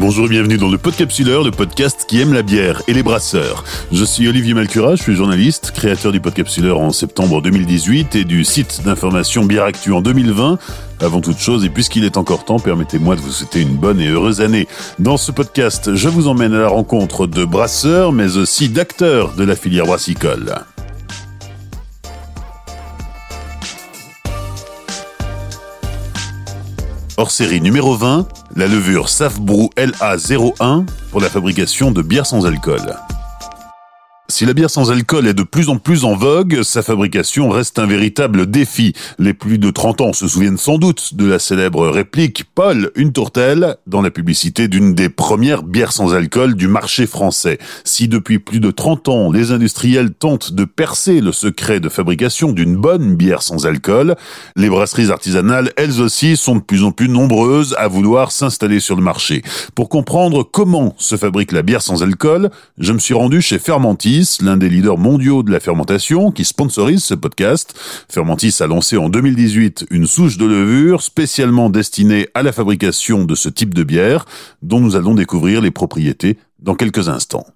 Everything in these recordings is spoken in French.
Bonjour et bienvenue dans le Podcapsuleur, le podcast qui aime la bière et les brasseurs. Je suis Olivier Malcura, je suis journaliste, créateur du Podcapsuleur en septembre 2018 et du site d'information Bière Actu en 2020. Avant toute chose, et puisqu'il est encore temps, permettez-moi de vous souhaiter une bonne et heureuse année. Dans ce podcast, je vous emmène à la rencontre de brasseurs, mais aussi d'acteurs de la filière brassicole. Hors série numéro 20, la levure Safbrou LA01 pour la fabrication de bières sans alcool. Si la bière sans alcool est de plus en plus en vogue, sa fabrication reste un véritable défi. Les plus de 30 ans se souviennent sans doute de la célèbre réplique Paul, une tourtelle, dans la publicité d'une des premières bières sans alcool du marché français. Si depuis plus de 30 ans, les industriels tentent de percer le secret de fabrication d'une bonne bière sans alcool, les brasseries artisanales, elles aussi, sont de plus en plus nombreuses à vouloir s'installer sur le marché. Pour comprendre comment se fabrique la bière sans alcool, je me suis rendu chez Fermentis, l'un des leaders mondiaux de la fermentation, qui sponsorise ce podcast. Fermentis a lancé en 2018 une souche de levure spécialement destinée à la fabrication de ce type de bière, dont nous allons découvrir les propriétés dans quelques instants.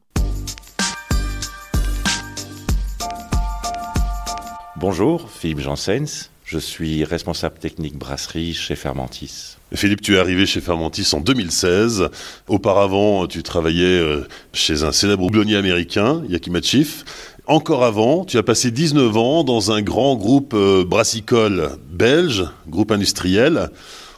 Bonjour, Philippe Janssens. Je suis responsable technique brasserie chez Fermentis. Philippe, tu es arrivé chez Fermentis en 2016. Auparavant, tu travaillais euh, chez un célèbre houblonnier américain, Yakima Chief. Encore avant, tu as passé 19 ans dans un grand groupe euh, brassicole belge, groupe industriel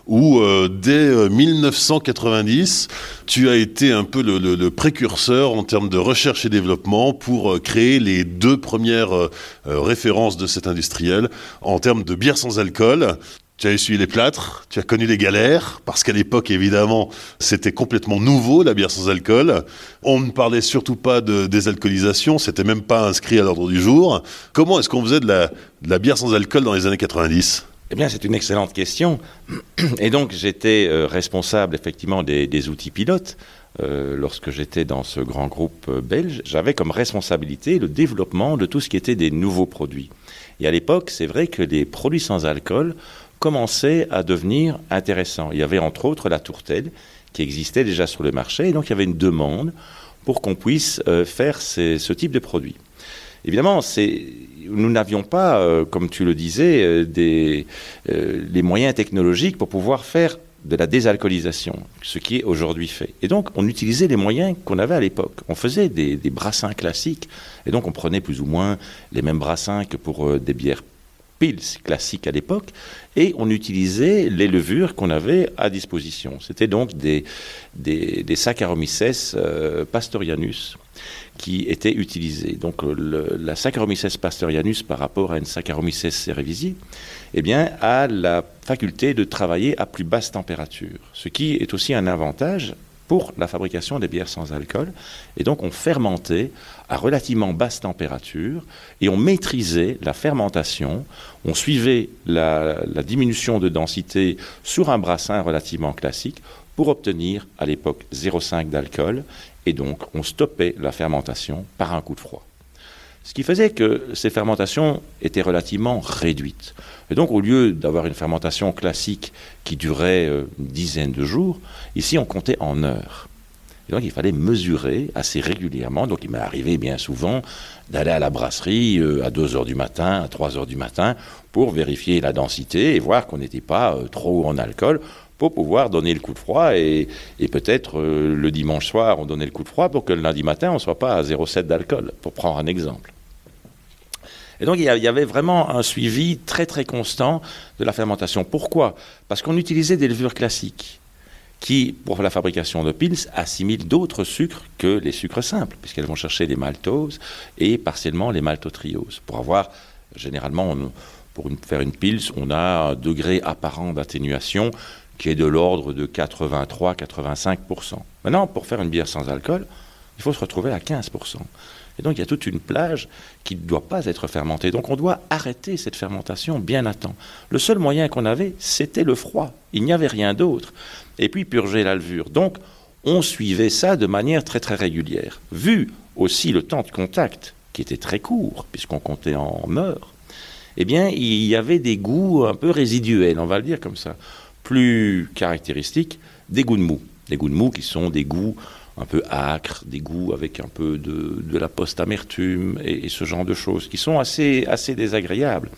où euh, dès 1990, tu as été un peu le, précurseur en termes de recherche et développement pour créer les deux premières références de cet industriel en termes de bière sans alcool. Tu as essuyé les plâtres, tu as connu les galères, parce qu'à l'époque, évidemment, c'était complètement nouveau, la bière sans alcool. On ne parlait surtout pas de désalcoolisation, c'était même pas inscrit à l'ordre du jour. Comment est-ce qu'on faisait de la, bière sans alcool dans les années 90 eh bien, c'est une excellente question. Et donc, j'étais euh, responsable effectivement des, outils pilotes. Euh, lorsque j'étais dans ce grand groupe euh, belge, j'avais comme responsabilité le développement de tout ce qui était des nouveaux produits. Et à l'époque, c'est vrai que les produits sans alcool commençait à devenir intéressant. Il y avait entre autres la tourtelle qui existait déjà sur le marché, et donc il y avait une demande pour qu'on puisse faire ce type de produit. Évidemment, nous n'avions pas, euh, comme tu le disais, euh, des, les moyens technologiques pour pouvoir faire de la désalcoolisation, ce qui est aujourd'hui fait. Et donc, on utilisait les moyens qu'on avait à l'époque. On faisait des, des, brassins classiques, et donc on prenait plus ou moins les mêmes brassins que pour des bières pils classiques à l'époque, et on utilisait les levures qu'on avait à disposition. C'était donc des, Saccharomyces euh, pastorianus qui étaient utilisés. Donc la Saccharomyces pastorianus par rapport à une Saccharomyces cerevisiae, eh bien, a la faculté de travailler à plus basse température, ce qui est aussi un avantage pour la fabrication des bières sans alcool. Et donc on fermentait à relativement basse température et on maîtrisait la fermentation, on suivait la, diminution de densité sur un brassin relativement classique pour obtenir à l'époque 0,5 d'alcool et donc on stoppait la fermentation par un coup de froid. Ce qui faisait que ces fermentations étaient relativement réduites. Et donc, au lieu d'avoir une fermentation classique qui durait euh, une dizaine de jours, ici, on comptait en heures. Et donc, il fallait mesurer assez régulièrement. Donc, il m'est arrivé bien souvent d'aller à la brasserie euh, à 2 heures du matin, à 3 heures du matin, pour vérifier la densité et voir qu'on n'était pas euh, trop en alcool pour pouvoir donner le coup de froid. Et, peut-être le dimanche soir, on donnait le coup de froid pour que le lundi matin, on ne soit pas à 0,7 d'alcool, pour prendre un exemple. Et donc il y avait vraiment un suivi très très constant de la fermentation. Pourquoi? Parce qu'on utilisait des levures classiques qui, pour la fabrication de pils, assimilent d'autres sucres que les sucres simples, puisqu'elles vont chercher les maltoses et partiellement les maltotrioses. Pour avoir, généralement, pour faire une pils, on a un degré apparent d'atténuation qui est de l'ordre de 83-85%. Maintenant, pour faire une bière sans alcool, il faut se retrouver à 15%. Et donc il y a toute une plage qui ne doit pas être fermentée. Donc on doit arrêter cette fermentation bien à temps. Le seul moyen qu'on avait, c'était le froid. Il n'y avait rien d'autre. Et puis purger la levure. Donc on suivait ça de manière très très régulière. Vu aussi le temps de contact, qui était très court, puisqu'on comptait en heures, eh bien il y avait des goûts un peu résiduels, on va le dire comme ça. Plus caractéristiques, des goûts de mou. Des goûts de mou qui sont des goûts un peu âcres, des goûts avec un peu de, la post-amertume et, ce genre de choses qui sont assez, assez désagréables.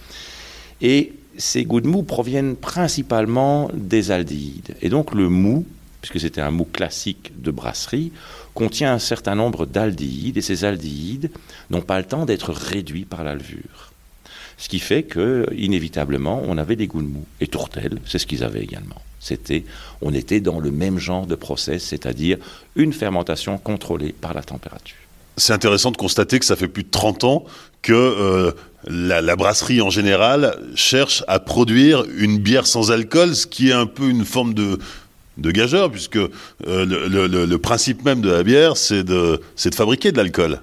Et ces goûts de mou proviennent principalement des aldéhydes. Et donc le mou, puisque c'était un mou classique de brasserie, contient un certain nombre d'aldéhydes, et ces aldéhydes n'ont pas le temps d'être réduits par la levure. Ce qui fait que, inévitablement, on avait des goûts de mou. Et Tourtel, c'est ce qu'ils avaient également. C'était, on était dans le même genre de process, c'est-à-dire une fermentation contrôlée par la température. C'est intéressant de constater que ça fait plus de 30 ans que euh, la, brasserie en général cherche à produire une bière sans alcool, ce qui est un peu une forme de, de gageur, puisque euh, le, principe même de la bière, c'est de, de fabriquer de l'alcool.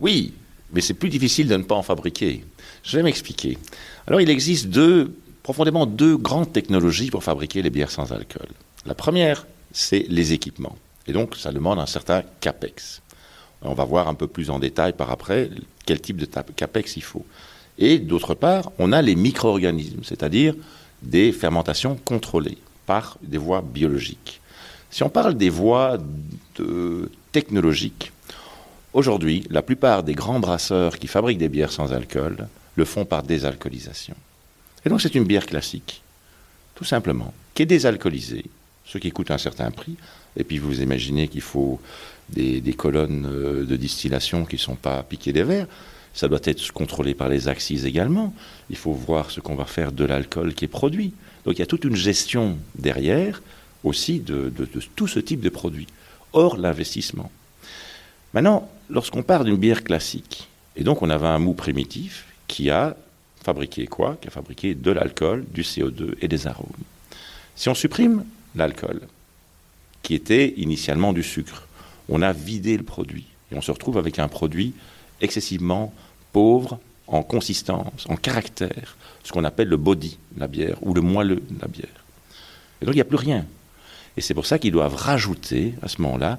Oui, mais c'est plus difficile de ne pas en fabriquer. Je vais m'expliquer. Alors, il existe deux, profondément deux grandes technologies pour fabriquer les bières sans alcool. La première, c'est les équipements. Et donc, ça demande un certain CAPEX. On va voir un peu plus en détail par après quel type de CAPEX il faut. Et d'autre part, on a les micro-organismes, c'est-à-dire des fermentations contrôlées par des voies biologiques. Si on parle des voies technologiques, aujourd'hui, la plupart des grands brasseurs qui fabriquent des bières sans alcool le font par désalcoolisation. Et donc c'est une bière classique, tout simplement, qui est désalcoolisée, ce qui coûte un certain prix. Et puis vous imaginez qu'il faut des, colonnes euh, de distillation qui ne sont pas piquées des verres. Ça doit être contrôlé par les axes également. Il faut voir ce qu'on va faire de l'alcool qui est produit. Donc il y a toute une gestion derrière aussi de, tout ce type de produits. Or, l'investissement. Maintenant, lorsqu'on part d'une bière classique, et donc on avait un mou primitif qui a fabriqué quoi? Qui a fabriqué de l'alcool, du CO2 et des arômes. Si on supprime l'alcool, qui était initialement du sucre, on a vidé le produit et on se retrouve avec un produit excessivement pauvre en consistance, en caractère, ce qu'on appelle le body de la bière ou le moelleux de la bière. Et donc il n'y a plus rien. Et c'est pour ça qu'ils doivent rajouter à ce moment-là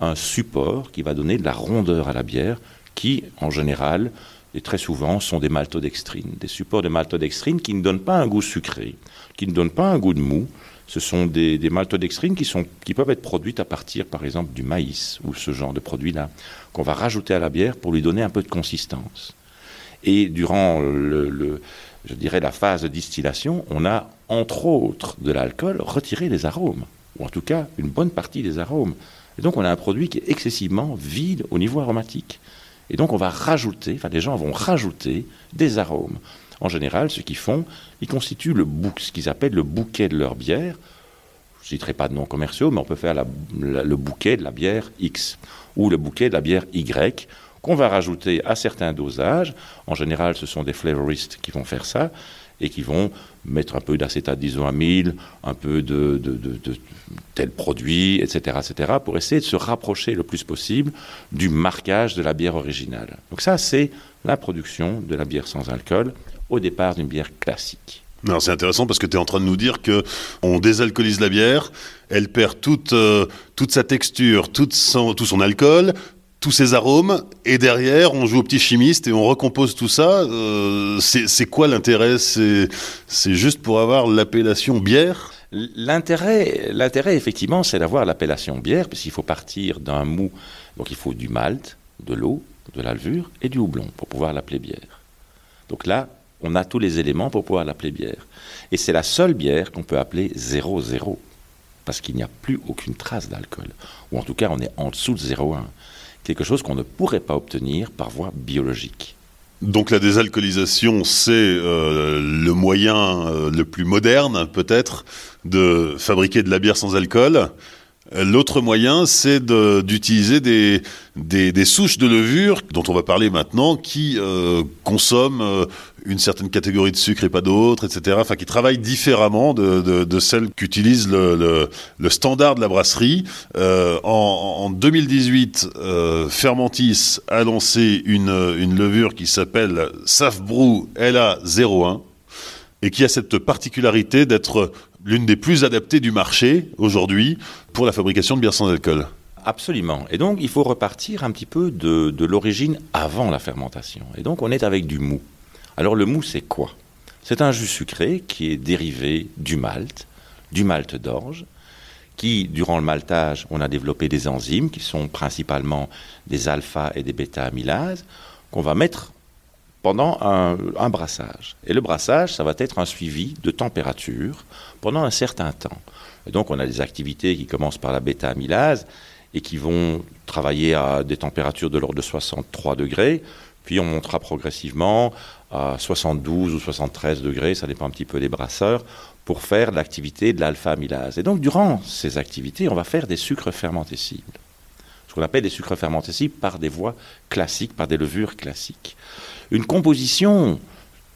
un support qui va donner de la rondeur à la bière, qui en général et très souvent sont des maltodextrines, des supports de maltodextrine qui ne donnent pas un goût sucré, qui ne donnent pas un goût de mou. Ce sont des, maltodextrines qui peuvent être produites à partir, par exemple, du maïs ou ce genre de produit-là, qu'on va rajouter à la bière pour lui donner un peu de consistance. Et durant le, je dirais la phase de distillation, on a entre autres de l'alcool retiré les arômes, ou en tout cas une bonne partie des arômes. Et donc on a un produit qui est excessivement vide au niveau aromatique. Et donc on va rajouter, enfin les gens vont rajouter des arômes. En général, ce qu'ils font, ils constituent le ce qu'ils appellent le bouquet de leur bière. Je ne citerai pas de noms commerciaux, mais on peut faire le bouquet de la bière X ou le bouquet de la bière Y qu'on va rajouter à certains dosages. En général, ce sont des flavoristes qui vont faire ça et qui vont mettre un peu d'acétate d'isoamyle, un peu de, de, de, tel produit, etc., etc., pour essayer de se rapprocher le plus possible du marquage de la bière originale. Donc ça, c'est la production de la bière sans alcool au départ d'une bière classique. c'est intéressant parce que tu es en train de nous dire que on désalcoolise la bière, elle perd toute, euh, toute sa texture, toute tout son alcool, tous ces arômes, et derrière, on joue au petit chimiste et on recompose tout ça. Euh, c'est quoi l'intérêt? C'est juste pour avoir l'appellation bière? L'intérêt, l'intérêt effectivement, c'est d'avoir l'appellation bière, parce qu'il faut partir d'un mou. Donc il faut du malt, de l'eau, de la levure et du houblon pour pouvoir l'appeler bière. Donc là, on a tous les éléments pour pouvoir l'appeler bière. Et c'est la seule bière qu'on peut appeler 0,0, parce qu'il n'y a plus aucune trace d'alcool. Ou en tout cas, on est en dessous de 0,1 quelque chose qu'on ne pourrait pas obtenir par voie biologique. Donc la désalcoolisation, c'est euh, le moyen euh, le plus moderne, peut-être, de fabriquer de la bière sans alcool. L'autre moyen, c'est d'utiliser des, souches de levure, dont on va parler maintenant, qui euh, consomment une certaine catégorie de sucre et pas d'autres, etc. Enfin, qui travaillent différemment de, de, celles qu'utilise le, standard de la brasserie. Euh, en, en, 2018, euh, Fermentis a lancé une, une levure qui s'appelle Safbrou LA01 et qui a cette particularité d'être l'une des plus adaptées du marché aujourd'hui pour la fabrication de bières sans alcool. Absolument. Et donc, il faut repartir un petit peu de l'origine avant la fermentation. Et donc, on est avec du mou. Alors, le mou, c'est quoi? C'est un jus sucré qui est dérivé du malt, du malt d'orge, qui, durant le maltage, on a développé des enzymes qui sont principalement des alpha et des bêta amylases qu'on va mettre pendant un, un, brassage. Et le brassage, ça va être un suivi de température pendant un certain temps. Et donc, on a des activités qui commencent par la bêta-amylase et qui vont travailler à des températures de l'ordre de 63 degrés, puis on montera progressivement à 72 ou 73 degrés, ça dépend un petit peu des brasseurs, pour faire l'activité de l'alpha-amylase. Et donc, durant ces activités, on va faire des sucres fermentescibles. Ce qu'on appelle des sucres fermentescibles par des voies classiques, par des levures classiques. Une composition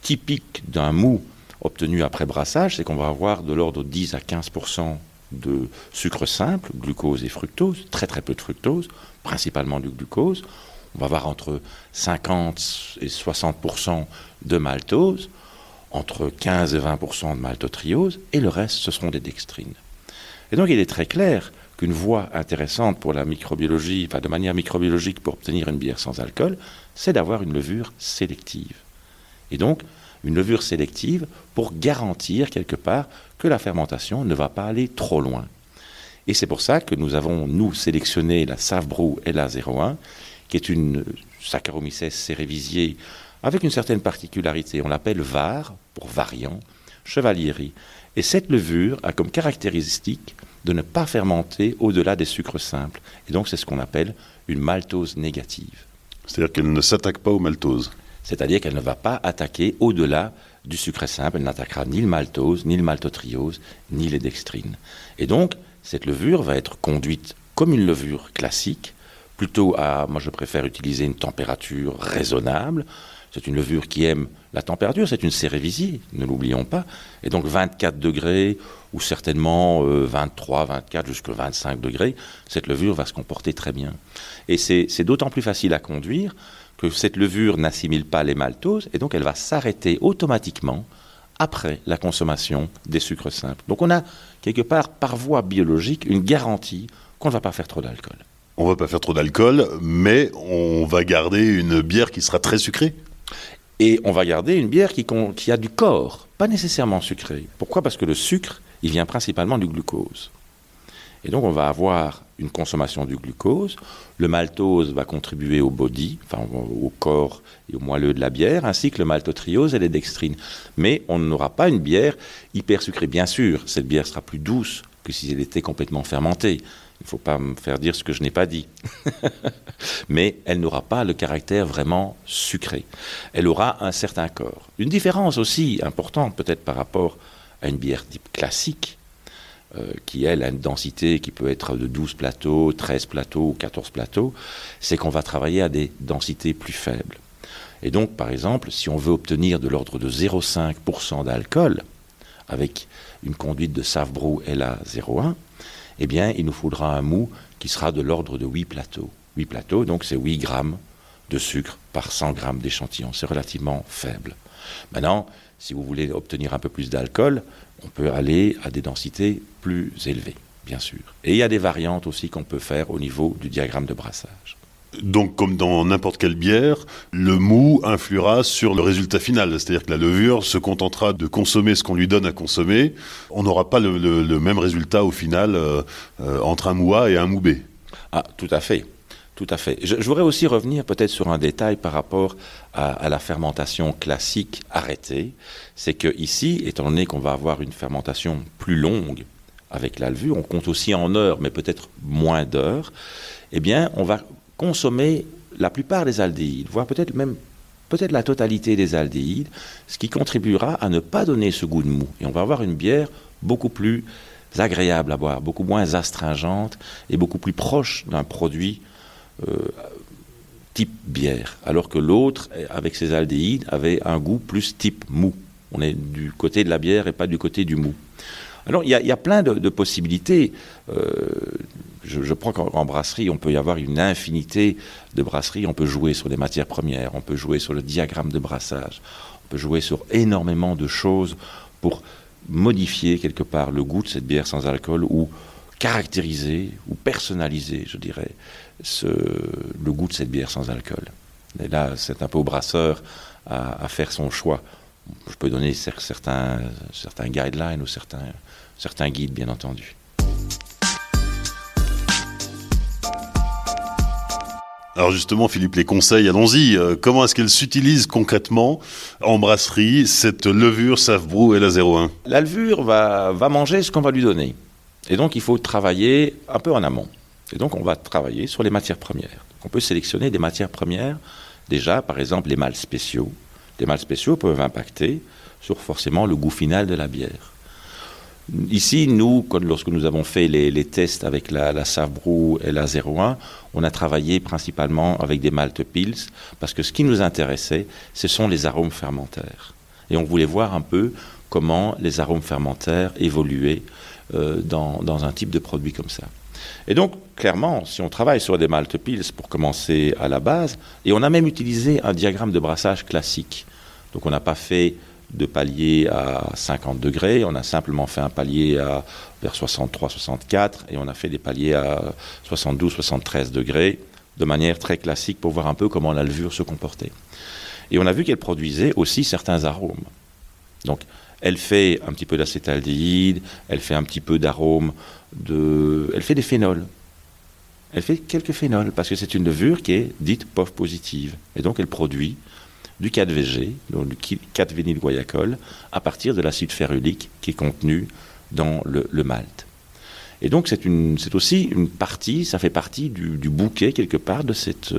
typique d'un mou obtenu après brassage, c'est qu'on va avoir de l'ordre de 10 à 15% de sucre simple, glucose et fructose, très très peu de fructose, principalement du glucose. On va avoir entre 50 et 60% de maltose, entre 15 et 20% de maltotriose, et le reste, ce seront des dextrines. Et donc il est très clair qu'une voie intéressante pour la microbiologie, enfin de manière microbiologique pour obtenir une bière sans alcool, c'est d'avoir une levure sélective. Et donc, une levure sélective pour garantir quelque part que la fermentation ne va pas aller trop loin. Et c'est pour ça que nous avons, nous, sélectionné la Savbrou LA01, qui est une Saccharomyces cerevisiae avec une certaine particularité. On l'appelle VAR, pour variant, chevalierie. Et cette levure a comme caractéristique de ne pas fermenter au-delà des sucres simples. Et donc c'est ce qu'on appelle une maltose négative. C'est-à-dire qu'elle ne s'attaque pas aux maltoses c'est-à-dire qu'elle ne va pas attaquer au-delà du sucre simple, elle n'attaquera ni le maltose, ni le maltotriose, ni les dextrines. Et donc, cette levure va être conduite comme une levure classique, plutôt à, moi je préfère utiliser une température raisonnable. C'est une levure qui aime la température, c'est une cérévisie, ne l'oublions pas. Et donc 24 degrés, ou certainement 23, 24, jusqu'à 25 degrés, cette levure va se comporter très bien. Et c'est d'autant plus facile à conduire que cette levure n'assimile pas les maltoses et donc elle va s'arrêter automatiquement après la consommation des sucres simples. Donc on a quelque part par voie biologique une garantie qu'on ne va pas faire trop d'alcool. On va pas faire trop d'alcool, mais on va garder une bière qui sera très sucrée. Et on va garder une bière qui, qui a du corps, pas nécessairement sucrée. Pourquoi? Parce que le sucre, il vient principalement du glucose. Et donc on va avoir une consommation du glucose. Le maltose va contribuer au body, enfin au corps et au moelleux de la bière, ainsi que le maltotriose et les dextrines. Mais on n'aura pas une bière hyper sucrée. Bien sûr, cette bière sera plus douce que si elle était complètement fermentée. Il ne faut pas me faire dire ce que je n'ai pas dit. Mais elle n'aura pas le caractère vraiment sucré. Elle aura un certain corps. Une différence aussi importante peut-être par rapport à une bière type classique, euh, qui, elle, a une densité qui peut être de 12 plateaux, 13 plateaux ou 14 plateaux, c'est qu'on va travailler à des densités plus faibles. Et donc, par exemple, si on veut obtenir de l'ordre de 0,5% d'alcool, avec une conduite de Savbrou LA 01, eh bien, il nous faudra un mou qui sera de l'ordre de 8 plateaux. 8 plateaux, donc c'est 8 grammes de sucre par 100 grammes d'échantillon. C'est relativement faible. Maintenant, si vous voulez obtenir un peu plus d'alcool, on peut aller à des densités plus élevées, bien sûr. Et il y a des variantes aussi qu'on peut faire au niveau du diagramme de brassage. Donc, comme dans n'importe quelle bière, le mou influera sur le résultat final. C'est-à-dire que la levure se contentera de consommer ce qu'on lui donne à consommer. On n'aura pas le, même résultat au final euh, euh, entre un mou A et un mou B. Ah, tout à fait. Tout à fait. Je, voudrais aussi revenir peut-être sur un détail par rapport à, la fermentation classique arrêtée. C'est que ici, étant donné qu'on va avoir une fermentation plus longue avec la levure, on compte aussi en heures, mais peut-être moins d'heures, eh bien, on va consommer la plupart des aldéhydes, voire peut-être même peut-être la totalité des aldéhydes, ce qui contribuera à ne pas donner ce goût de mou. Et on va avoir une bière beaucoup plus agréable à boire, beaucoup moins astringente et beaucoup plus proche d'un produit euh, type bière, alors que l'autre, avec ses aldéhydes, avait un goût plus type mou. On est du côté de la bière et pas du côté du mou. Alors il y a, plein de, possibilités. Euh, je, crois qu'en brasserie, on peut y avoir une infinité de brasseries. On peut jouer sur les matières premières, on peut jouer sur le diagramme de brassage, on peut jouer sur énormément de choses pour modifier quelque part le goût de cette bière sans alcool ou caractériser ou personnaliser, je dirais, le goût de cette bière sans alcool. Et là, c'est un peu au brasseur à, faire son choix. Je peux donner certains, certains guidelines ou certains, certains guides, bien entendu. Alors justement, Philippe, les conseils, allons-y. Euh, comment est-ce qu'elle s'utilise concrètement en brasserie, cette levure Safbrou LA01 La levure va, va manger ce qu'on va lui donner. Et donc, il faut travailler un peu en amont. Et donc, on va travailler sur les matières premières. On peut sélectionner des matières premières. Déjà, par exemple, les mâles spéciaux. Les mâles spéciaux peuvent impacter sur forcément le goût final de la bière. Ici, nous, lorsque nous avons fait les, tests avec la, la et la 01, on a travaillé principalement avec des maltes pils, parce que ce qui nous intéressait, ce sont les arômes fermentaires. Et on voulait voir un peu comment les arômes fermentaires évoluaient euh, dans, dans, un type de produit comme ça. Et donc, clairement, si on travaille sur des maltes pils pour commencer à la base, et on a même utilisé un diagramme de brassage classique. Donc, on n'a pas fait de palier à 50 degrés. On a simplement fait un palier à vers 63-64 et on a fait des paliers à 72-73 degrés de manière très classique pour voir un peu comment la levure se comportait. Et on a vu qu'elle produisait aussi certains arômes. Donc, elle fait un petit peu d'acétaldéhyde, elle fait un petit peu d'arôme de. Elle fait des phénols. Elle fait quelques phénols parce que c'est une levure qui est dite POF positive. Et donc, elle produit du 4VG, donc du 4 guayacol, à partir de l'acide ferulique qui est contenu dans le, malt. Et donc c'est aussi une partie, ça fait partie du, bouquet quelque part de cette,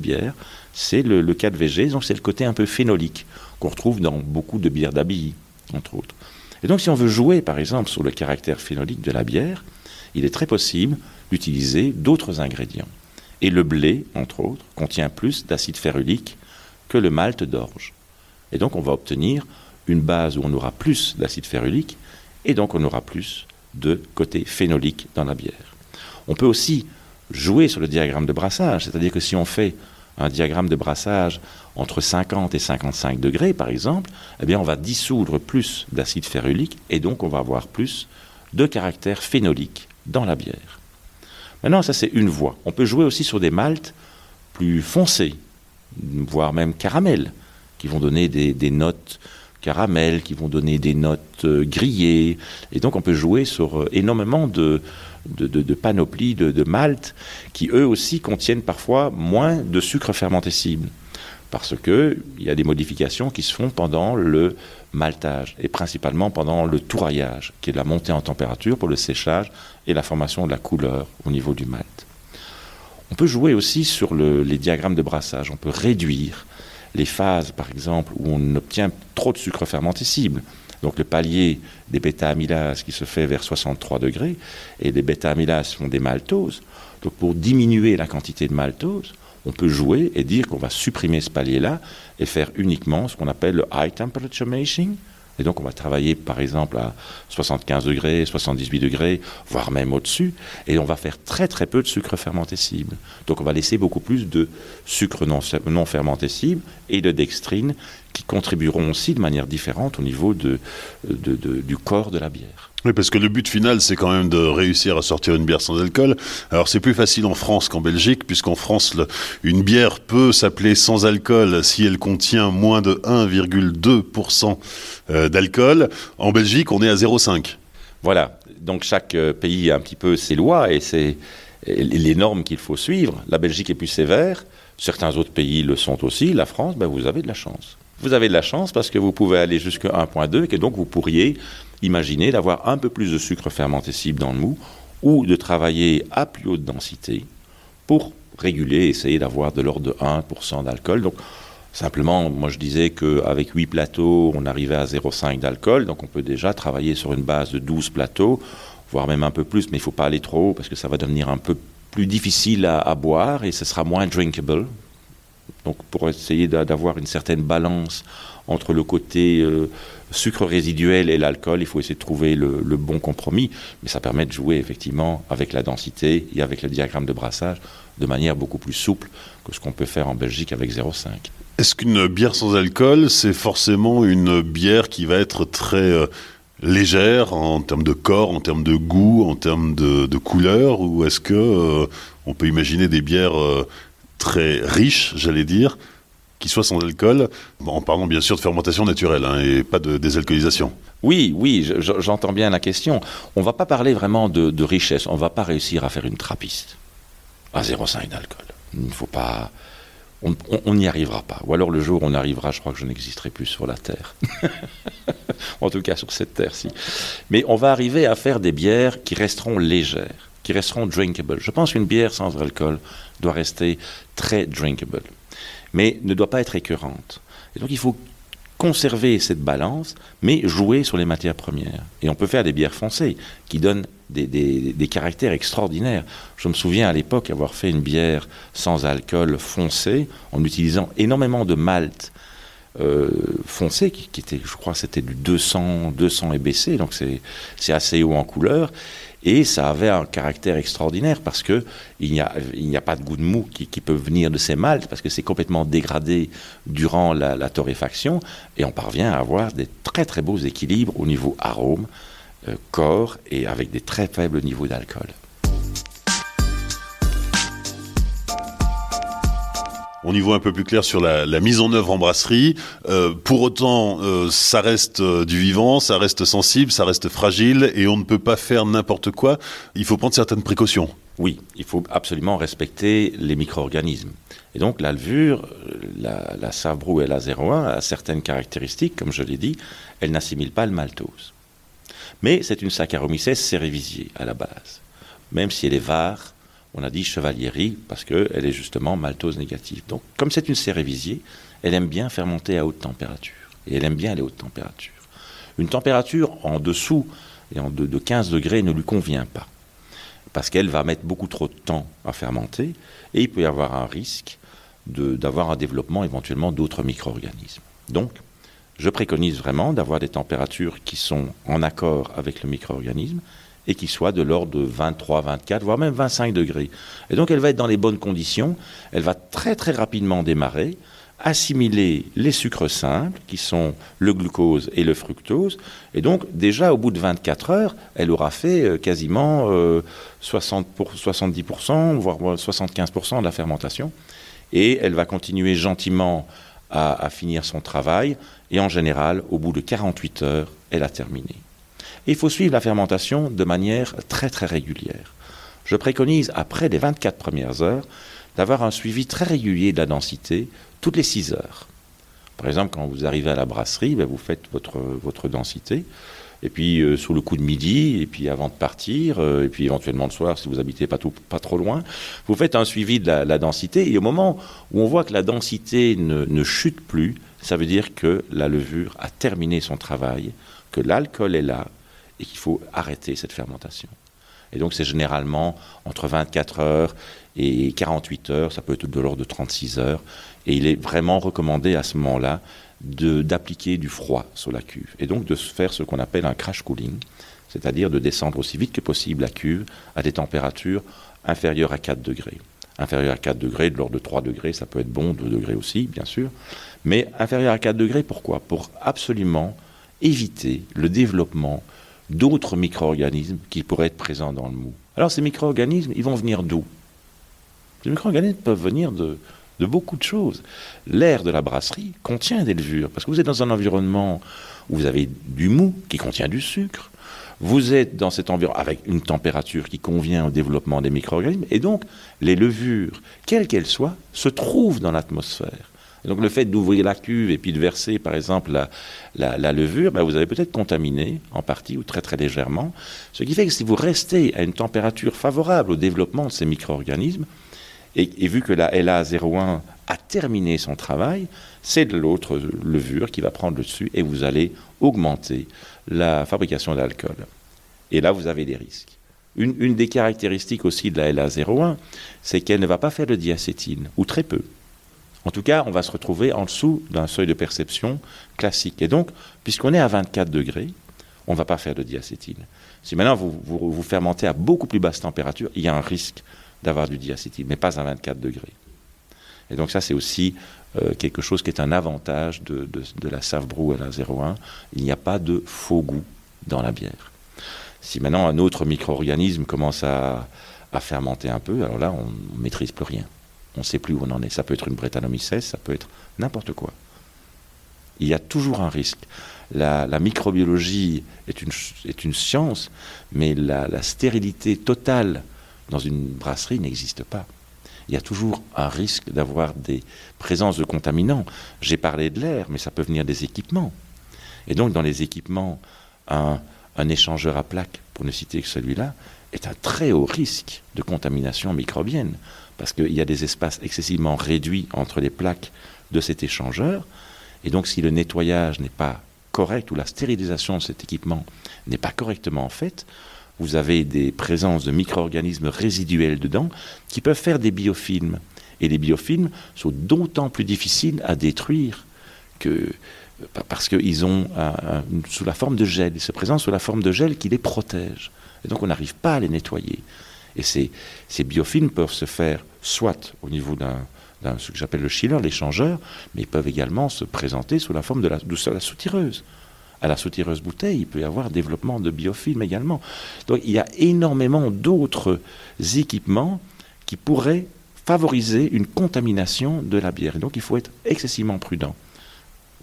bière. C'est le, 4VG, donc c'est le côté un peu phénolique qu'on retrouve dans beaucoup de bières d'abbaye, entre autres. Et donc si on veut jouer par exemple sur le caractère phénolique de la bière, il est très possible d'utiliser d'autres ingrédients. Et le blé, entre autres, contient plus d'acide ferulique que le malt d'orge. Et donc on va obtenir une base où on aura plus d'acide ferulique et donc on aura plus de côté phénolique dans la bière. On peut aussi jouer sur le diagramme de brassage, c'est-à-dire que si on fait un diagramme de brassage entre 50 et 55 degrés, par exemple, eh bien, on va dissoudre plus d'acide ferulique et donc on va avoir plus de caractère phénolique dans la bière. Maintenant, ça c'est une voie. On peut jouer aussi sur des maltes plus foncés, voire même caramel, qui vont donner des, notes caramel, qui vont donner des notes euh, grillées. Et donc on peut jouer sur euh, énormément de, de, panoplies de, de malt qui eux aussi contiennent parfois moins de sucre fermenté cible. Parce qu'il y a des modifications qui se font pendant le maltage et principalement pendant le touraillage, qui est la montée en température pour le séchage et la formation de la couleur au niveau du malt. On peut jouer aussi sur les diagrammes de brassage. On peut réduire les phases, par exemple, où on obtient trop de sucre fermenté cible. Donc le palier des bêta-amylases qui se fait vers 63 degrés, et les bêta-amylases font des maltoses. Donc pour diminuer la quantité de maltose, on peut jouer et dire qu'on va supprimer ce palier-là et faire uniquement ce qu'on appelle le high temperature mashing, et donc on va travailler par exemple à 75 degrés, 78 degrés, voire même au-dessus, et on va faire très très peu de sucre fermenté cible. Donc on va laisser beaucoup plus de sucre non, non fermenté cible et de dextrine qui contribueront aussi de manière différente au niveau de, du corps de la bière. Oui, parce que le but final, c'est quand même de réussir à sortir une bière sans alcool. Alors c'est plus facile en France qu'en Belgique, puisqu'en France, une bière peut s'appeler sans alcool si elle contient moins de 1,2% euh, d'alcool. En Belgique, on est à 0,5. Voilà, donc chaque euh, pays a un petit peu ses lois et c'est les normes qu'il faut suivre. La Belgique est plus sévère, certains autres pays le sont aussi. La France, ben, vous avez de la chance. Vous avez de la chance parce que vous pouvez aller jusqu'à 1.2 et donc vous pourriez imaginer d'avoir un peu plus de sucre fermenté cible dans le mou ou de travailler à plus haute densité pour réguler, essayer d'avoir de l'ordre de 1% d'alcool. Donc simplement, moi je disais qu'avec 8 plateaux, on arrivait à 0,5 d'alcool, donc on peut déjà travailler sur une base de 12 plateaux, voire même un peu plus, mais il ne faut pas aller trop haut parce que ça va devenir un peu plus difficile à, à boire et ce sera moins drinkable. Donc pour essayer d'avoir une certaine balance entre le côté euh, sucre résiduel et l'alcool, il faut essayer de trouver le, bon compromis, mais ça permet de jouer effectivement avec la densité et avec le diagramme de brassage de manière beaucoup plus souple que ce qu'on peut faire en Belgique avec 0,5. Est-ce qu'une bière sans alcool, c'est forcément une bière qui va être très euh, légère en termes de corps, en termes de goût, en termes de, couleur, ou est-ce que euh, on peut imaginer des bières très riche, j'allais dire, qui soit sans alcool, en parlant bien sûr de fermentation naturelle hein, et pas de désalcoolisation. Oui, oui, j'entends bien la question. On ne va pas parler vraiment de, richesse, on ne va pas réussir à faire une trappiste à 0,5 d'alcool. Il ne faut pas. On n'y arrivera pas. Ou alors le jour où on arrivera, je crois que je n'existerai plus sur la Terre. en tout cas sur cette Terre-ci. Mais on va arriver à faire des bières qui resteront légères, qui resteront drinkable. Je pense qu'une bière sans alcool doit rester très drinkable, mais ne doit pas être écœurante. Et donc il faut conserver cette balance, mais jouer sur les matières premières. Et on peut faire des bières foncées qui donnent des, caractères extraordinaires. Je me souviens à l'époque avoir fait une bière sans alcool foncé en utilisant énormément de malt euh, foncé, qui, était, je crois, c'était du 200, 200 EBC, donc c'est assez haut en couleur. Et ça avait un caractère extraordinaire parce que il n'y a, pas de goût de mou qui, peut venir de ces maltes parce que c'est complètement dégradé durant la, la, torréfaction et on parvient à avoir des très très beaux équilibres au niveau arôme, euh, corps et avec des très faibles niveaux d'alcool. On y voit un peu plus clair sur la, mise en œuvre en brasserie. Euh, pour autant, euh, ça reste euh, du vivant, ça reste sensible, ça reste fragile, et on ne peut pas faire n'importe quoi. Il faut prendre certaines précautions. Oui, il faut absolument respecter les micro-organismes. Et donc la levure, la, la Sabrou et la 01 a certaines caractéristiques, comme je l'ai dit, elle n'assimile pas le maltose. Mais c'est une Saccharomyces cerevisiae à la base. Même si elle est vare, on a dit chevalierie parce qu'elle est justement maltose négative. Donc, comme c'est une cérévisier, elle aime bien fermenter à haute température. Et elle aime bien les hautes températures. Une température en dessous et de, de 15 degrés ne lui convient pas. Parce qu'elle va mettre beaucoup trop de temps à fermenter et il peut y avoir un risque d'avoir un développement éventuellement d'autres micro-organismes. Donc, je préconise vraiment d'avoir des températures qui sont en accord avec le micro-organisme et qui soit de l'ordre de 23, 24, voire même 25 degrés. Et donc elle va être dans les bonnes conditions, elle va très très rapidement démarrer, assimiler les sucres simples, qui sont le glucose et le fructose, et donc déjà au bout de 24 heures, elle aura fait euh, quasiment 60 euh, 70%, voire 75% de la fermentation, et elle va continuer gentiment à finir son travail, et en général, au bout de 48 heures, elle a terminé il faut suivre la fermentation de manière très très régulière. Je préconise, après les 24 premières heures, d'avoir un suivi très régulier de la densité toutes les 6 heures. Par exemple, quand vous arrivez à la brasserie, ben, vous faites votre, votre densité. Et puis, euh, sous le coup de midi, et puis avant de partir, euh, et puis éventuellement le soir, si vous habitez pas, pas trop loin, vous faites un suivi de la, densité. Et au moment où on voit que la densité ne, ne chute plus, ça veut dire que la levure a terminé son travail, que l'alcool est là, et qu'il faut arrêter cette fermentation. Et donc c'est généralement entre 24 heures et 48 heures, ça peut être de l'ordre de 36 heures, et il est vraiment recommandé à ce moment-là d'appliquer du froid sur la cuve, et donc de faire ce qu'on appelle un crash cooling, c'est-à-dire de descendre aussi vite que possible la cuve à des températures inférieures à 4 degrés. Inférieures à 4 degrés, de l'ordre de 3 degrés, ça peut être bon, 2 degrés aussi, bien sûr, mais inférieures à 4 degrés, pourquoi? Pour absolument éviter le développement d'autres micro-organismes qui pourraient être présents dans le mou. Alors ces micro-organismes, ils vont venir d'où? Ces micro-organismes peuvent venir de, beaucoup de choses. L'air de la brasserie contient des levures, parce que vous êtes dans un environnement où vous avez du mou qui contient du sucre, vous êtes dans cet environnement avec une température qui convient au développement des micro-organismes, et donc les levures, quelles qu'elles soient, se trouvent dans l'atmosphère donc le fait d'ouvrir la cuve et puis de verser par exemple la, levure, ben, vous avez peut-être contaminé en partie ou très très légèrement. Ce qui fait que si vous restez à une température favorable au développement de ces micro-organismes, et, vu que la LA01 a terminé son travail, c'est de l'autre levure qui va prendre le dessus et vous allez augmenter la fabrication d'alcool. Et là, vous avez des risques. Une, une, des caractéristiques aussi de la LA01, c'est qu'elle ne va pas faire de diacétine, ou très peu. En tout cas, on va se retrouver en dessous d'un seuil de perception classique. Et donc, puisqu'on est à 24 degrés, on ne va pas faire de diacétine. Si maintenant vous, fermentez à beaucoup plus basse température, il y a un risque d'avoir du diacétine, mais pas à 24 degrés. Et donc ça, c'est aussi euh, quelque chose qui est un avantage de, la Savbrou à la 01. Il n'y a pas de faux goût dans la bière. Si maintenant un autre micro-organisme commence à, à fermenter un peu, alors là, on ne maîtrise plus rien. On ne sait plus où on en est. Ça peut être une Brettanomyces, ça peut être n'importe quoi. Il y a toujours un risque. La, microbiologie est une, science, mais la, stérilité totale dans une brasserie n'existe pas. il y a toujours un risque d'avoir des présences de contaminants. J'ai parlé de l'air, mais ça peut venir des équipements. Et donc, dans les équipements, un, un échangeur à plaques, pour ne citer que celui-là, est un très haut risque de contamination microbienne, parce qu'il y a des espaces excessivement réduits entre les plaques de cet échangeur, et donc si le nettoyage n'est pas correct ou la stérilisation de cet équipement n'est pas correctement faite, vous avez des présences de micro-organismes résiduels dedans qui peuvent faire des biofilms. Et les biofilms sont d'autant plus difficiles à détruire que parce qu'ils ont sous la forme de gel, ils se présentent sous la forme de gel qui les protège. Et donc on n'arrive pas à les nettoyer. Et ces, biofilms peuvent se faire soit au niveau d'un ce que j'appelle le chiller, l'échangeur, mais ils peuvent également se présenter sous la forme de la, de la soutireuse. À la soutireuse bouteille, il peut y avoir développement de biofilms également. Donc il y a énormément d'autres équipements qui pourraient favoriser une contamination de la bière. Et donc il faut être excessivement prudent.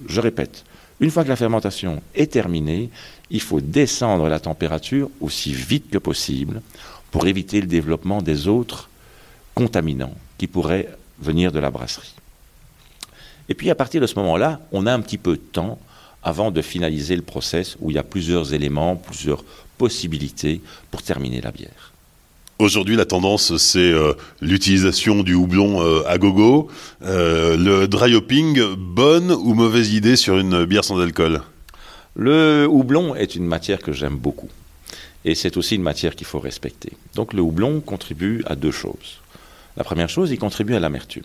Je répète, une fois que la fermentation est terminée, il faut descendre la température aussi vite que possible pour éviter le développement des autres contaminants qui pourraient venir de la brasserie. Et puis à partir de ce moment-là, on a un petit peu de temps avant de finaliser le process où il y a plusieurs éléments, plusieurs possibilités pour terminer la bière. Aujourd'hui, la tendance, c'est euh, l'utilisation du houblon euh, à gogo. Euh, le dry hopping, bonne ou mauvaise idée sur une bière sans alcool? Le houblon est une matière que j'aime beaucoup. Et c'est aussi une matière qu'il faut respecter. Donc le houblon contribue à deux choses. La première chose, il contribue à l'amertume.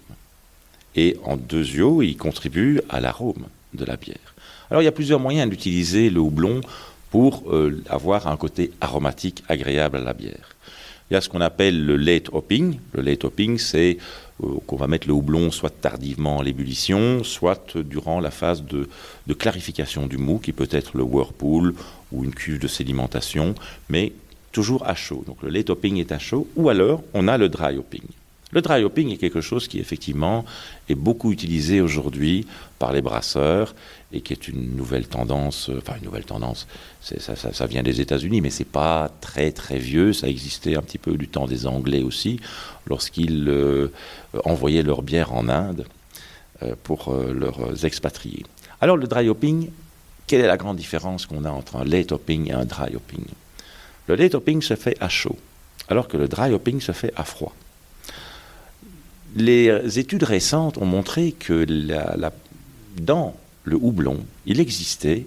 Et en deuxième, il contribue à l'arôme de la bière. Alors il y a plusieurs moyens d'utiliser le houblon pour euh, avoir un côté aromatique agréable à la bière. Il y a ce qu'on appelle le late hopping. Le late hopping, c'est qu'on va mettre le houblon soit tardivement en l'ébullition, soit durant la phase de, clarification du mou, qui peut être le whirlpool ou une cuve de sédimentation, mais toujours à chaud. Donc le late hopping est à chaud, ou alors on a le dry hopping. Le dry hopping est quelque chose qui effectivement est beaucoup utilisé aujourd'hui par les brasseurs et qui est une nouvelle tendance, euh, enfin une nouvelle tendance, ça, vient des États-Unis, mais c'est pas très très vieux, ça existait un petit peu du temps des Anglais aussi, lorsqu'ils euh, envoyaient leur bière en Inde euh, pour leurs expatriés. Alors le dry hopping, quelle est la grande différence qu'on a entre un late hopping et un dry hopping? Le late hopping se fait à chaud, alors que le dry hopping se fait à froid. Les études récentes ont montré que dans le houblon, il existait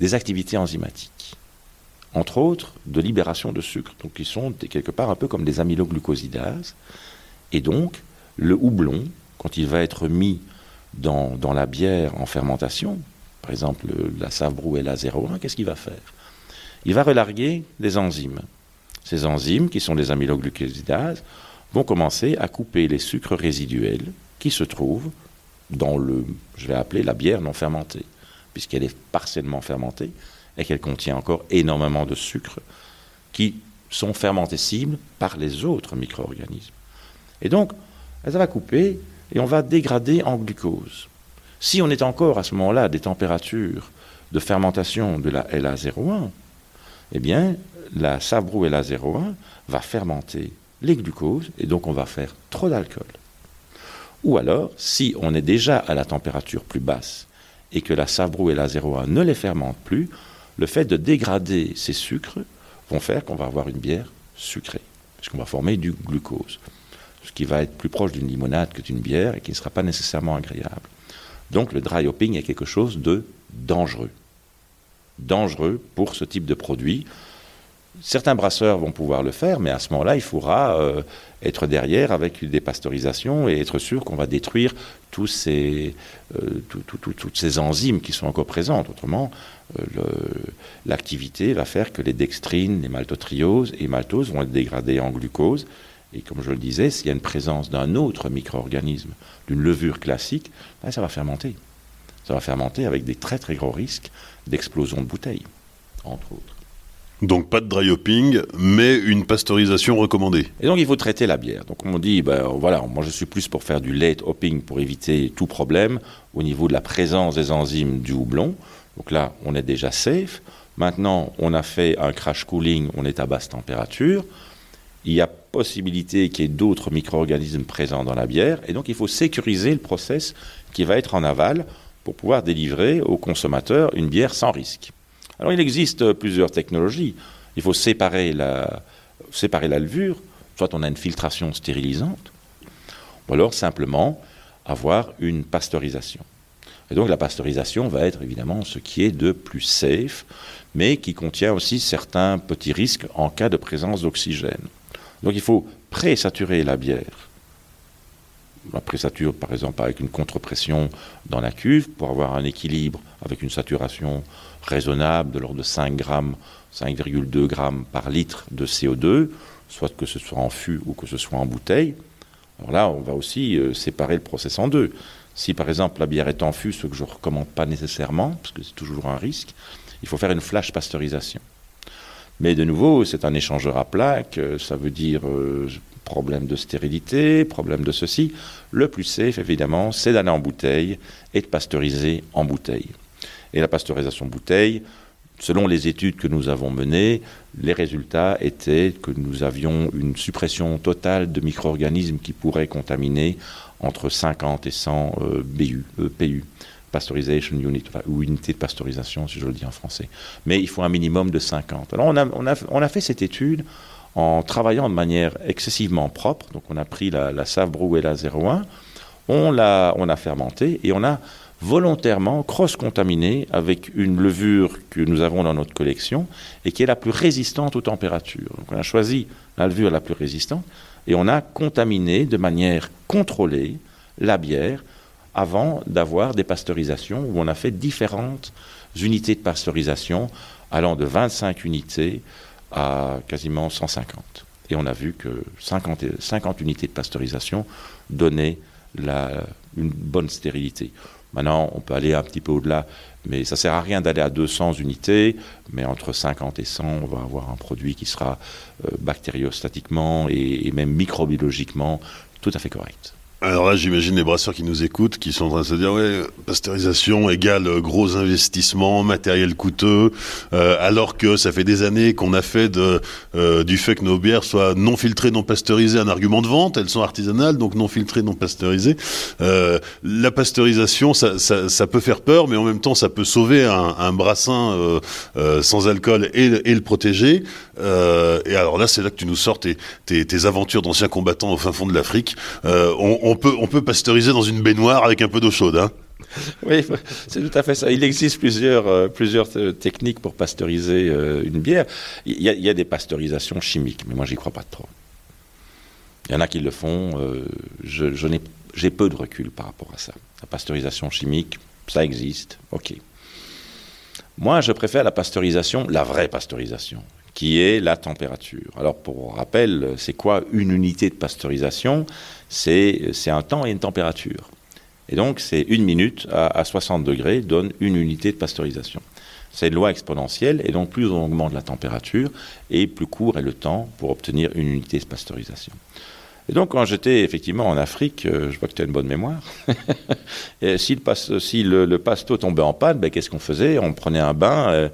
des activités enzymatiques, entre autres de libération de sucre, donc qui sont quelque part un peu comme des amyloglucosidases. Et donc, le houblon, quand il va être mis dans, la bière en fermentation, par exemple la Savbrou la 01, qu'est-ce qu'il va faire? Il va relarguer des enzymes. Ces enzymes, qui sont des amyloglucosidases, vont commencer à couper les sucres résiduels qui se trouvent dans le, je vais appeler la bière non fermentée, puisqu'elle est partiellement fermentée et qu'elle contient encore énormément de sucres qui sont fermentescibles par les autres micro-organismes. Et donc, elle va couper et on va dégrader en glucose. Si on est encore à ce moment-là des températures de fermentation de la LA01, eh bien, la Sabrou LA01 va fermenter les glucoses, et donc on va faire trop d'alcool. Ou alors, si on est déjà à la température plus basse et que la Sabrou et la 01 ne les fermentent plus, le fait de dégrader ces sucres vont faire qu'on va avoir une bière sucrée, puisqu'on va former du glucose, ce qui va être plus proche d'une limonade que d'une bière et qui ne sera pas nécessairement agréable. Donc le dry hopping est quelque chose de dangereux. Dangereux pour ce type de produit. Certains brasseurs vont pouvoir le faire, mais à ce moment-là, il faudra euh, être derrière avec des pasteurisations et être sûr qu'on va détruire tous ces, euh, toutes ces enzymes qui sont encore présentes. Autrement, euh, l'activité va faire que les dextrines, les maltotrioses et maltoses vont être dégradées en glucose. Et comme je le disais, s'il y a une présence d'un autre micro-organisme, d'une levure classique, ben, ça va fermenter. Ça va fermenter avec des très très gros risques d'explosion de bouteilles, entre autres. Donc pas de dry hopping, mais une pasteurisation recommandée. Et donc il faut traiter la bière. Donc on dit, ben, voilà, moi je suis plus pour faire du late hopping pour éviter tout problème au niveau de la présence des enzymes du houblon. Donc là, on est déjà safe. Maintenant, on a fait un crash cooling, on est à basse température. il y a possibilité qu'il y ait d'autres micro-organismes présents dans la bière, et donc il faut sécuriser le process qui va être en aval pour pouvoir délivrer aux consommateurs une bière sans risque. Alors il existe plusieurs technologies. Il faut séparer la, séparer la levure, soit on a une filtration stérilisante, ou alors simplement avoir une pasteurisation. Et donc la pasteurisation va être évidemment ce qui est de plus safe, mais qui contient aussi certains petits risques en cas de présence d'oxygène. Donc il faut pré-saturer la bière. La pré-sature, par exemple, avec une contre-pression dans la cuve pour avoir un équilibre avec une saturation raisonnable de l'ordre de 5 grammes, 5,2 grammes par litre de CO2, soit que ce soit en fût ou que ce soit en bouteille. Alors là, on va aussi euh, séparer le process en deux. Si par exemple la bière est en fût, ce que je ne recommande pas nécessairement, parce que c'est toujours un risque, il faut faire une flash pasteurisation. Mais de nouveau, c'est un échangeur à plaques, euh, ça veut dire euh, problème de stérilité, problème de ceci. Le plus safe, évidemment, c'est d'aller en bouteille et de pasteuriser en bouteille. Et la pasteurisation bouteille, selon les études que nous avons menées, les résultats étaient que nous avions une suppression totale de micro-organismes qui pourraient contaminer entre 50 et 100 euh, BU, PU, Pasteurization Unit, ou unité de pasteurisation, si je le dis en français. Mais il faut un minimum de 50. Alors on a, fait cette étude en travaillant de manière excessivement propre. Donc on a pris la, la Save la 01, on l'a on a fermenté et on a volontairement cross-contaminé avec une levure que nous avons dans notre collection et qui est la plus résistante aux températures. Donc on a choisi la levure la plus résistante et on a contaminé de manière contrôlée la bière avant d'avoir des pasteurisations où on a fait différentes unités de pasteurisation allant de 25 unités à quasiment 150. Et on a vu que 50, 50 unités de pasteurisation donnaient la, une bonne stérilité. Maintenant, on peut aller un petit peu au-delà, mais ça ne sert à rien d'aller à 200 unités, mais entre 50 et 100, on va avoir un produit qui sera euh, bactériostatiquement et même microbiologiquement tout à fait correct. Alors là, j'imagine les brasseurs qui nous écoutent, qui sont en train de se dire, ouais, pasteurisation égale gros investissement, matériel coûteux, euh, alors que ça fait des années qu'on a fait euh, du fait que nos bières soient non filtrées, non pasteurisées un argument de vente. Elles sont artisanales, donc non filtrées, non pasteurisées. Euh, la pasteurisation, ça, peut faire peur, mais en même temps, ça peut sauver un, brassin sans alcool et, le protéger. et alors là, c'est là que tu nous sors tes, aventures d'anciens combattants au fin fond de l'Afrique. On peut, pasteuriser dans une baignoire avec un peu d'eau chaude. Hein oui, c'est tout à fait ça. Il existe plusieurs, euh, plusieurs euh, techniques pour pasteuriser euh, une bière. Il y, a, des pasteurisations chimiques, mais moi, j'y crois pas trop. Il y en a qui le font. je, j'ai peu de recul par rapport à ça. La pasteurisation chimique, ça existe. OK. Moi, je préfère la pasteurisation, la vraie pasteurisation, qui est la température. Alors, pour rappel, c'est quoi une unité de pasteurisation? C'est un temps et une température. Et donc, c'est une minute à, 60 degrés donne une unité de pasteurisation. C'est une loi exponentielle, et donc plus on augmente la température, et plus court est le temps pour obtenir une unité de pasteurisation. Et donc, quand j'étais effectivement en Afrique, euh, je vois que tu as une bonne mémoire, et si, le, si le, pasto tombait en panne, ben, qu'est-ce qu'on faisait? On prenait un bain euh,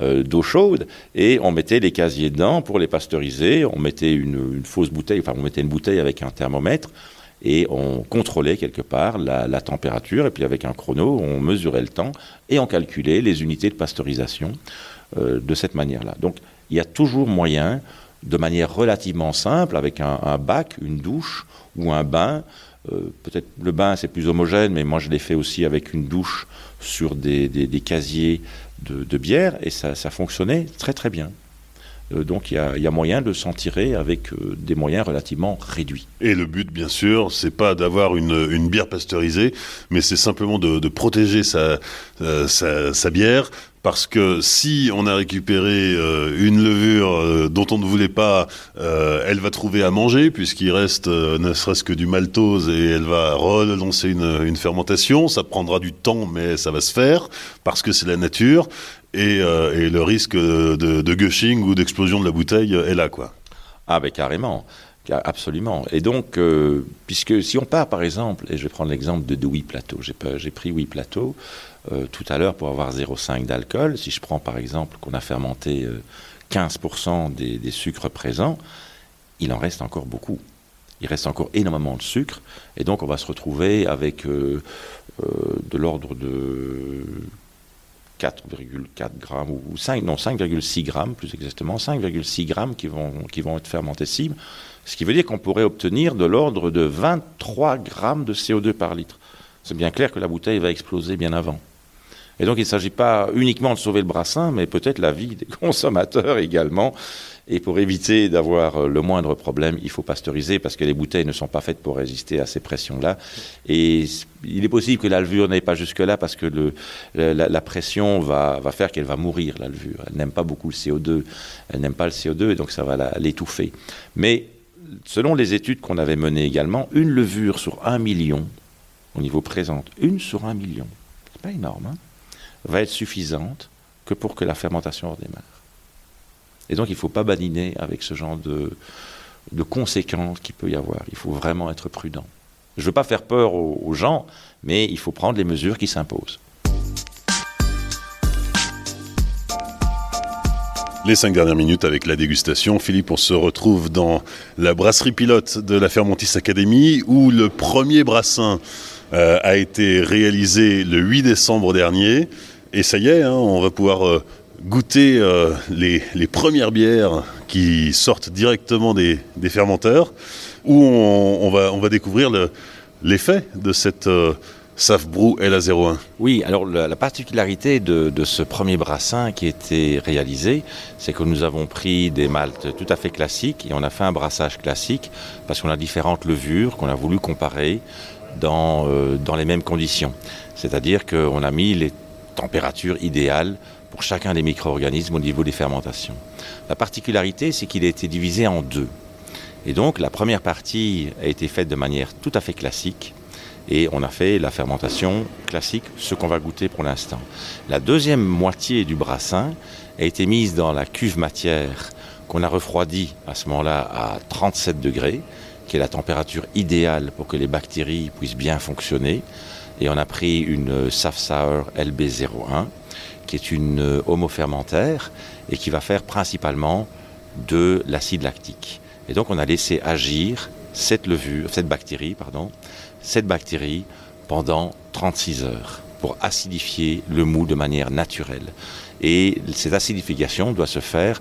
euh, d'eau chaude et on mettait les casiers dedans pour les pasteuriser. On mettait une, une, fausse bouteille, enfin, on mettait une bouteille avec un thermomètre et on contrôlait quelque part la, température, et puis avec un chrono, on mesurait le temps, et on calculait les unités de pasteurisation euh, de cette manière-là. Donc il y a toujours moyen, de manière relativement simple, avec un, bac, une douche ou un bain, euh, peut-être le bain c'est plus homogène, mais moi je l'ai fait aussi avec une douche sur des, casiers de, bière, et ça fonctionnait très très bien. Euh, donc il y, a, moyen de s'en tirer avec euh, des moyens relativement réduits. Et le but, bien sûr, c'est pas d'avoir une, bière pasteurisée, mais c'est simplement de, protéger sa, bière parce que si on a récupéré une levure dont on ne voulait pas, elle va trouver à manger puisqu'il reste ne serait-ce que du maltose et elle va relancer une, fermentation. Ça prendra du temps, mais ça va se faire parce que c'est la nature. Euh, et, le risque de, gushing ou d'explosion de la bouteille est là, quoi. Ah, ben carrément. Absolument. Et donc, euh, puisque si on part par exemple, et je vais prendre l'exemple de, de Plateau, j'ai pris Oui Plateau euh, tout à l'heure pour avoir 0,5 d'alcool. Si je prends par exemple qu'on a fermenté 15% des, des, sucres présents, il en reste encore beaucoup. Il reste encore énormément de sucre, et donc on va se retrouver avec euh, euh, de l'ordre de 4,4 grammes ou 5, non 5,6 grammes plus exactement, 5,6 grammes qui vont, qui vont être fermentés cibles, ce qui veut dire qu'on pourrait obtenir de l'ordre de 23 grammes de CO2 par litre. C'est bien clair que la bouteille va exploser bien avant. Et donc il ne s'agit pas uniquement de sauver le brassin, mais peut-être la vie des consommateurs également. Et pour éviter d'avoir euh, le moindre problème, il faut pasteuriser parce que les bouteilles ne sont pas faites pour résister à ces pressions-là. Et il est possible que la levure n'aille pas jusque-là parce que la, pression va, va faire qu'elle va mourir, la levure. Elle n'aime pas beaucoup le CO2. Elle n'aime pas le CO2 et donc ça va l'étouffer. Mais selon les études qu'on avait menées également, une levure sur un million, au niveau présent, une sur un million, c'est pas énorme, hein, va être suffisante que pour que la fermentation redémarre. Et donc il ne faut pas badiner avec ce genre de, conséquences qu'il peut y avoir. Il faut vraiment être prudent. Je ne veux pas faire peur aux, gens, mais il faut prendre les mesures qui s'imposent. Les cinq dernières minutes avec la dégustation. Philippe, on se retrouve dans la brasserie pilote de la Fermentis Academy où le premier brassin euh, a été réalisé le 8 décembre dernier. Et ça y est, hein, on va pouvoir euh, goûter euh, les, premières bières qui sortent directement des, fermenteurs, où on, va, on va, découvrir l'effet de cette euh, Safbrou LA01. Oui, alors la, particularité de, de, ce premier brassin qui a été réalisé, c'est que nous avons pris des maltes tout à fait classiques et on a fait un brassage classique parce qu'on a différentes levures qu'on a voulu comparer dans, euh, dans les mêmes conditions. C'est-à-dire qu'on a mis les températures idéales pour chacun des micro-organismes au niveau des fermentations. La particularité, c'est qu'il a été divisé en deux. Et donc la première partie a été faite de manière tout à fait classique, et on a fait la fermentation classique, ce qu'on va goûter pour l'instant. La deuxième moitié du brassin a été mise dans la cuve matière qu'on a refroidie à ce moment-là à 37 degrés, qui est la température idéale pour que les bactéries puissent bien fonctionner. Et on a pris une Safsauer LB01 qui est une euh, homofermentaire et qui va faire principalement de l'acide lactique. Et donc on a laissé agir cette levure, cette bactérie, pardon, cette bactérie pendant 36 heures pour acidifier le mou de manière naturelle. Et cette acidification doit se faire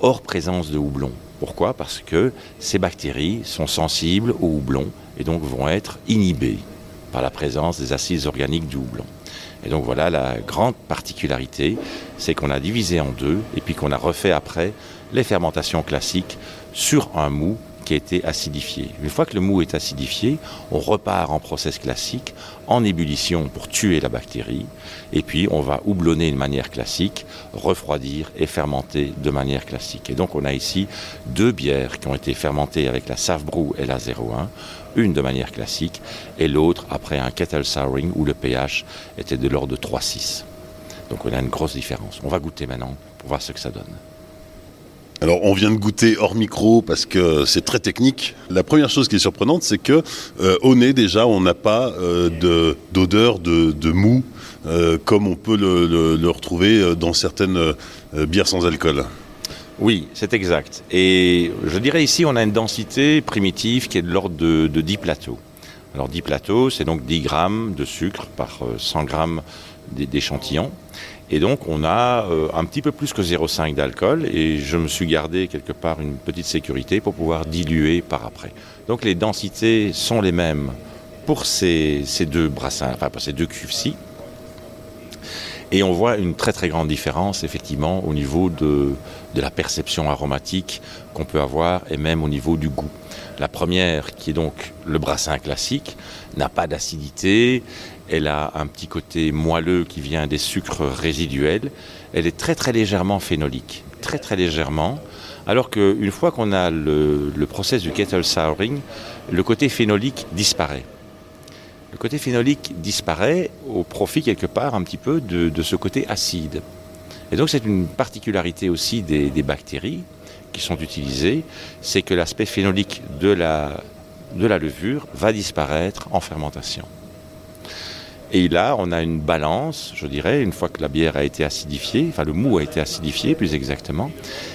hors présence de houblon. Pourquoi? Parce que ces bactéries sont sensibles au houblon et donc vont être inhibées la présence des acides organiques du houblon. Et donc voilà la grande particularité, c'est qu'on a divisé en deux et puis qu'on a refait après les fermentations classiques sur un mou qui a été acidifié. Une fois que le mou est acidifié, on repart en process classique, en ébullition pour tuer la bactérie, et puis on va houblonner de manière classique, refroidir et fermenter de manière classique. Et donc on a ici deux bières qui ont été fermentées avec la Savbrou et la 01, une de manière classique et l'autre après un kettle souring où le pH était de l'ordre de 3,6. Donc on a une grosse différence. On va goûter maintenant pour voir ce que ça donne. Alors on vient de goûter hors micro parce que c'est très technique. La première chose qui est surprenante, c'est que euh, au nez déjà, on n'a pas euh, d'odeur de, mou euh, comme on peut le retrouver dans certaines bières sans alcool. Oui, c'est exact. Et je dirais ici, on a une densité primitive qui est de l'ordre de, 10 plateaux. Alors 10 plateaux, c'est donc 10 grammes de sucre par 100 euh, grammes d'échantillon. Et donc on a euh, un petit peu plus que 0,5 d'alcool et je me suis gardé quelque part une petite sécurité pour pouvoir diluer par après. Donc les densités sont les mêmes pour ces, ces deux brassins, enfin pour ces deux cuves-ci. Et on voit une très très grande différence effectivement au niveau de, la perception aromatique qu'on peut avoir et même au niveau du goût. La première, qui est donc le brassin classique, n'a pas d'acidité, elle a un petit côté moelleux qui vient des sucres résiduels, elle est très très légèrement phénolique, très très légèrement, alors qu'une fois qu'on a le, le process du kettle souring, le côté phénolique disparaît le côté phénolique disparaît au profit quelque part un petit peu de, ce côté acide. Et donc c'est une particularité aussi des, bactéries qui sont utilisées, c'est que l'aspect phénolique de la, de la levure va disparaître en fermentation. Et là, on a une balance, je dirais, une fois que la bière a été acidifiée, enfin le mou a été acidifié plus exactement,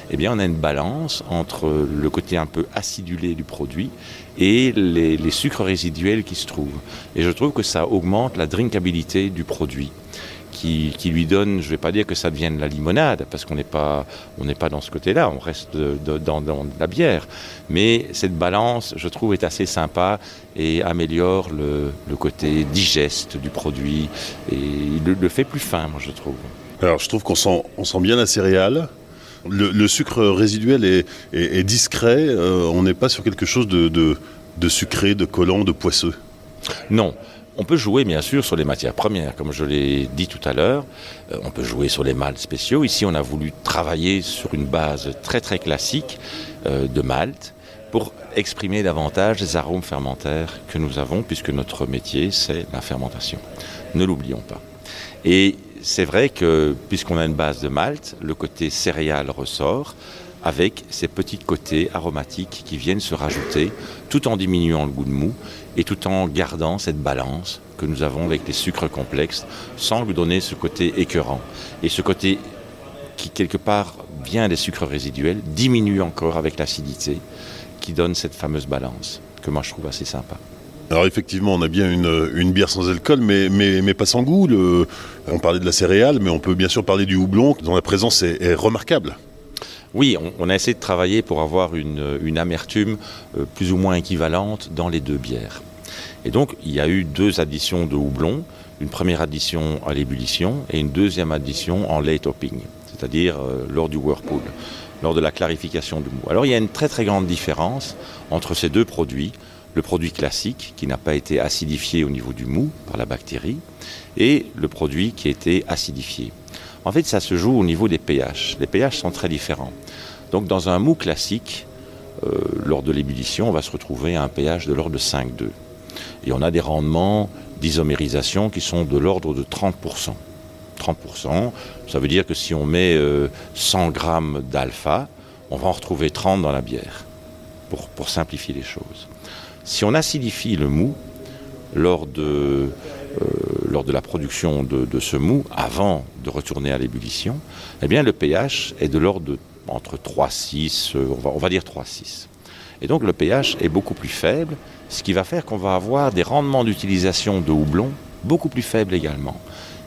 eh bien on a une balance entre le côté un peu acidulé du produit et les, les sucres résiduels qui se trouvent. Et je trouve que ça augmente la drinkabilité du produit qui, lui donne, je ne vais pas dire que ça devienne la limonade, parce qu'on n'est pas, on pas dans ce côté-là, on reste dans, la bière. Mais cette balance, je trouve, est assez sympa et améliore le, côté digeste du produit et il le, fait plus fin, moi, je trouve. Alors, je trouve qu'on sent, on sent bien la céréale. Le, sucre résiduel est, discret. Euh, on n'est pas sur quelque chose de, de sucré, de collant, de poisseux. Non. On peut jouer bien sûr sur les matières premières, comme je l'ai dit tout à l'heure. Euh, on peut jouer sur les maltes spéciaux. Ici, on a voulu travailler sur une base très très classique euh, de malt pour exprimer davantage les arômes fermentaires que nous avons, puisque notre métier, c'est la fermentation. Ne l'oublions pas. Et c'est vrai que, puisqu'on a une base de malt, le côté céréal ressort avec ces petits côtés aromatiques qui viennent se rajouter, tout en diminuant le goût de mou et tout en gardant cette balance que nous avons avec les sucres complexes, sans lui donner ce côté écœurant. Et ce côté qui, quelque part, vient des sucres résiduels, diminue encore avec l'acidité, qui donne cette fameuse balance, que moi je trouve assez sympa. Alors effectivement, on a bien une, bière sans alcool, mais, mais, pas sans goût. on parlait de la céréale, mais on peut bien sûr parler du houblon, dont la présence est remarquable. Oui, on, a essayé de travailler pour avoir une, amertume euh, plus ou moins équivalente dans les deux bières. Et donc, il y a eu deux additions de houblon, une première addition à l'ébullition et une deuxième addition en late hopping, c'est-à-dire euh, lors du whirlpool, lors de la clarification du mou. Alors, il y a une très très grande différence entre ces deux produits. Le produit classique, qui n'a pas été acidifié au niveau du mou par la bactérie, et le produit qui a été acidifié. En fait, ça se joue au niveau des pH. Les pH sont très différents. Donc dans un mou classique, euh, lors de l'ébullition, on va se retrouver à un pH de l'ordre de 5,2. Et on a des rendements d'isomérisation qui sont de l'ordre de 30%. 30%, ça veut dire que si on met 100 euh, grammes d'alpha, on va en retrouver 30 dans la bière, pour, simplifier les choses. Si on acidifie le mou, lors de lors de la production de, ce mou, avant de retourner à l'ébullition, eh bien le pH est de l'ordre de entre 3,6, euh, on va, on va dire 3,6. Et donc le pH est beaucoup plus faible, ce qui va faire qu'on va avoir des rendements d'utilisation de houblon beaucoup plus faibles également.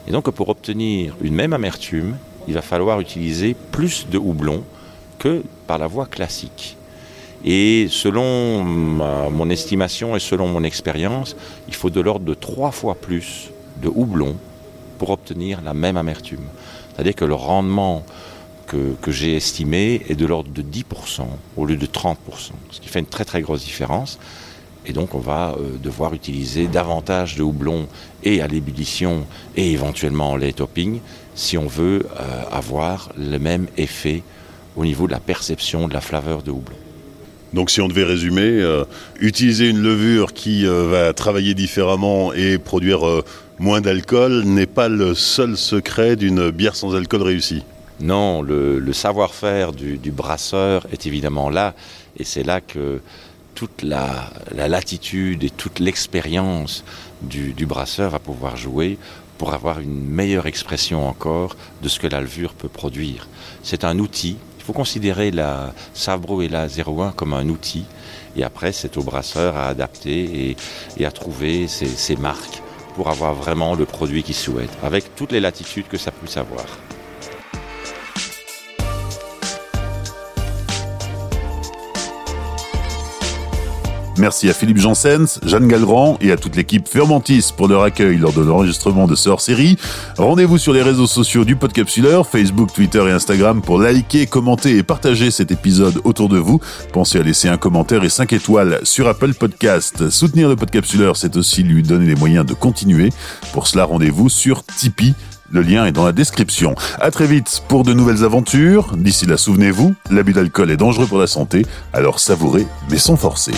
Et donc pour obtenir une même amertume, il va falloir utiliser plus de houblon que par la voie classique. Et selon mon estimation et selon mon expérience, il faut de l'ordre de trois fois plus de houblon pour obtenir la même amertume. C'est-à-dire que le rendement que, j'ai estimé est de l'ordre de 10% au lieu de 30%, ce qui fait une très très grosse différence. Et donc on va euh, devoir utiliser davantage de houblon et à l'ébullition et éventuellement en lait topping si on veut euh, avoir le même effet au niveau de la perception de la flaveur de houblon. Donc si on devait résumer, euh, utiliser une levure qui euh, va travailler différemment et produire euh, moins d'alcool n'est pas le seul secret d'une bière sans alcool réussie. Non, le, savoir-faire du, brasseur est évidemment là, et c'est là que toute la, latitude et toute l'expérience du, du, brasseur va pouvoir jouer pour avoir une meilleure expression encore de ce que la levure peut produire. C'est un outil il faut considérer la Savbro et la 01 comme un outil. Et après, c'est au brasseur à adapter et, à trouver ses, marques pour avoir vraiment le produit qu'il souhaite, avec toutes les latitudes que ça puisse avoir. Merci à Philippe Janssens, Jeanne Galgrand et à toute l'équipe Fermentis pour leur accueil lors de l'enregistrement de ce hors-série. Rendez-vous sur les réseaux sociaux du Podcapsuleur, Facebook, Twitter et Instagram pour liker, commenter et partager cet épisode autour de vous. Pensez à laisser un commentaire et 5 étoiles sur Apple Podcast. Soutenir le Podcapsuleur, c'est aussi lui donner les moyens de continuer. Pour cela, rendez-vous sur Tipeee. Le lien est dans la description. À très vite pour de nouvelles aventures. D'ici là, souvenez-vous, l'abus d'alcool est dangereux pour la santé, alors savourez mais sans forcer.